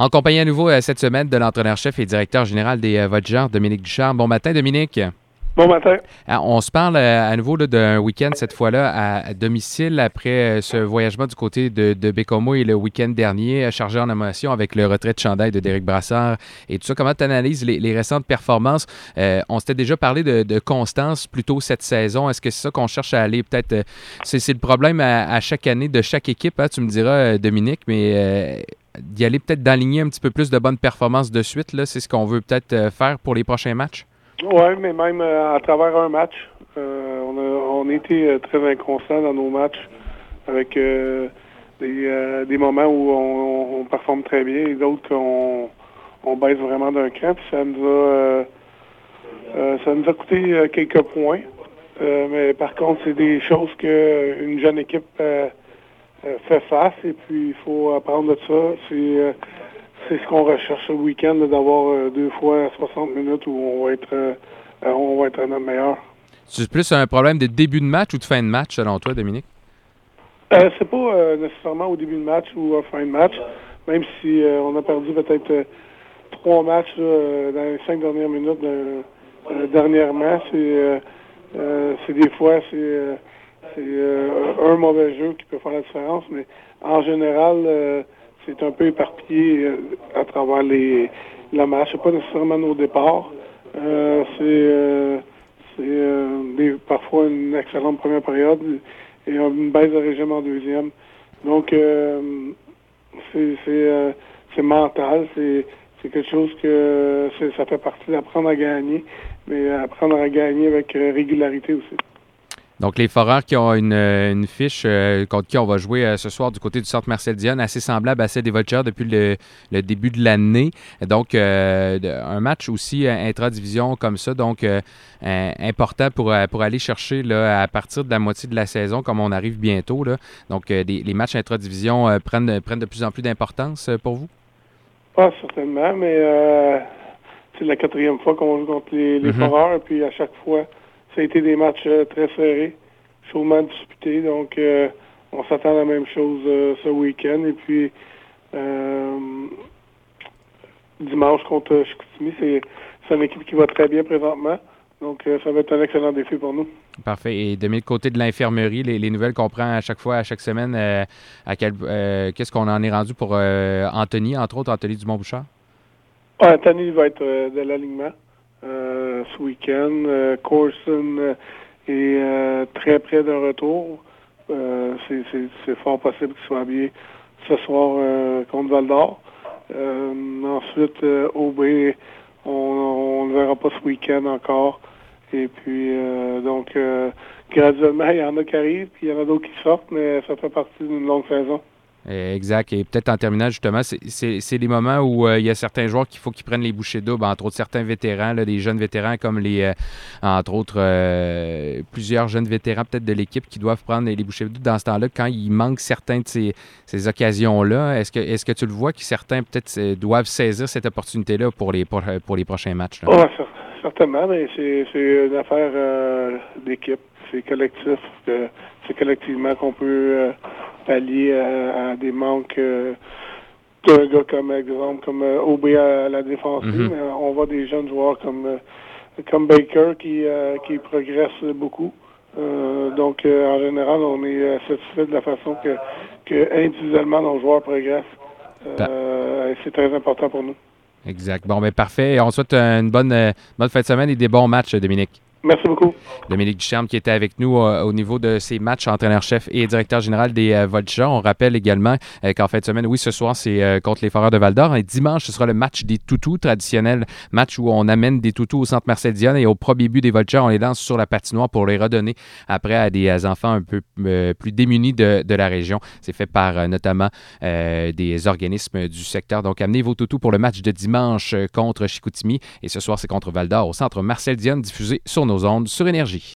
En compagnie à nouveau cette semaine de l'entraîneur-chef et directeur général des Vodgers, Dominique Ducharme. Bon matin, Dominique. Bon matin. Ah, on se parle à nouveau d'un week-end cette fois-là à, domicile après ce voyagement du côté de, de Bécomo et le week-end dernier, chargé en émotion avec le retrait de chandail de Derek Brassard et tout ça. Comment tu analyses les, récentes performances? on s'était déjà parlé de, constance plutôt cette saison. Est-ce que c'est ça qu'on cherche à aller peut-être? c'est le problème à, chaque année de chaque équipe, hein, tu me diras, Dominique, mais d'y aller peut-être d'aligner un petit peu plus de bonnes performances de suite, c'est ce qu'on veut peut-être faire pour les prochains matchs? Oui, mais même euh, à travers un match, euh, on, a, on été euh, très inconstant dans nos matchs avec des, des moments où on, on, performe très bien et d'autres qu'on on baisse vraiment d'un cran. Puis ça nous a ça nous a coûté quelques points. mais par contre, c'est des choses qu'une jeune équipe fait face et puis il faut apprendre de ça. C'est c'est ce qu'on recherche ce week-end, d'avoir euh, deux fois 60 minutes où on va être, euh, on va être à notre meilleur. C'est plus un problème de début de match ou de fin de match, selon toi, Dominique? Euh, c'est pas nécessairement au début de match ou à fin de match, même si on a perdu peut-être trois matchs dans les cinq dernières minutes dernièrement. C'est des fois c'est un mauvais jeu qui peut faire la différence, mais en général c'est un peu éparpillé euh, à travers les, la match. C'est pas nécessairement nos départs. Euh, c'est euh, parfois une excellente première période et une baisse de régime en deuxième. Donc, c'est mental. C'est quelque chose que ça fait partie d'apprendre à gagner, mais apprendre à gagner avec régularité aussi. Donc, les Foreurs qui ont une, euh, fiche euh, contre qui on va jouer euh, ce soir du côté du centre Marcel Dionne, assez semblable à celle des Vultures depuis le, début de l'année. Donc, un match aussi intra-division comme ça, donc important pour, pour aller chercher là, à partir de la moitié de la saison, comme on arrive bientôt. Là. Donc, les matchs intra-division prennent, prennent de plus en plus d'importance pour vous? Pas certainement, mais c'est la quatrième fois qu'on joue contre les, les mm-hmm. Foreurs, et puis à chaque fois, ça a été des matchs euh, très serrés, chaudement disputés. Donc, euh, on s'attend à la même chose euh, ce week-end. Et puis, dimanche contre Chicoutimi, c'est, une équipe qui va très bien présentement. Donc, ça va être un excellent défi pour nous. Parfait. Et de l'autre côté de l'infirmerie, les, nouvelles qu'on prend à chaque fois, à chaque semaine, à quel, qu'est-ce qu'on en est rendu pour Anthony, entre autres, Anthony Dumont-Bouchard? Anthony va être de l'alignement. Euh, ce week-end. Euh, Corson euh, est très près d'un retour. c'est fort possible qu'il soit bien ce soir contre Val d'Or. ensuite, OB, on ne verra pas ce week-end encore. Et puis, donc, graduellement, il y en a qui arrivent, puis il y en a d'autres qui sortent, mais ça fait partie d'une longue saison. Euh, exact. Et peut-être en terminant, justement, c'est les moments où euh, il y a certains joueurs qu'il faut qu'ils prennent les bouchées doubles, entre autres certains vétérans, là, des jeunes vétérans comme les, euh, entre autres, plusieurs jeunes vétérans peut-être de l'équipe qui doivent prendre les bouchées doubles dans ce temps-là, quand il manque certains de ces, ces occasions-là. Est-ce que, est que tu le vois que certains peut-être doivent saisir cette opportunité-là pour les, pour, les prochains matchs? Oui, certainement, mais c'est une affaire d'équipe. C'est collectif. C'est collectivement qu'on peut pallier à, des manques euh, d'un gars comme exemple, comme euh, OB à la défensive, mhm. mais on voit des jeunes joueurs comme euh, comme Baker qui qui progressent beaucoup. donc en général, on est satisfait de la façon que, que individuellement nos joueurs progressent. c'est très important pour nous. Exact. Bon, ben parfait. On souhaite une bonne, bonne fin de semaine et des bons matchs, Dominique. Merci beaucoup. Dominique Ducharme qui était avec nous euh, au niveau de ses matchs entraîneur-chef et directeur général des euh, On rappelle également euh, qu'en fin de semaine, oui, ce soir, c'est euh, contre les Foreurs de Val-d'Or. Et dimanche, ce sera le match des toutous, traditionnel match où on amène des toutous au centre Marcel Dionne et au premier but des Vultures, on les lance sur la patinoire pour les redonner après à des enfants un peu plus démunis de, la région. C'est fait par notamment des organismes du secteur. Donc, amenez vos toutous pour le match de dimanche contre Chicoutimi. Et ce soir, c'est contre Val-d'Or au centre Marcel Dionne, diffusé sur nos ondes sur Énergie.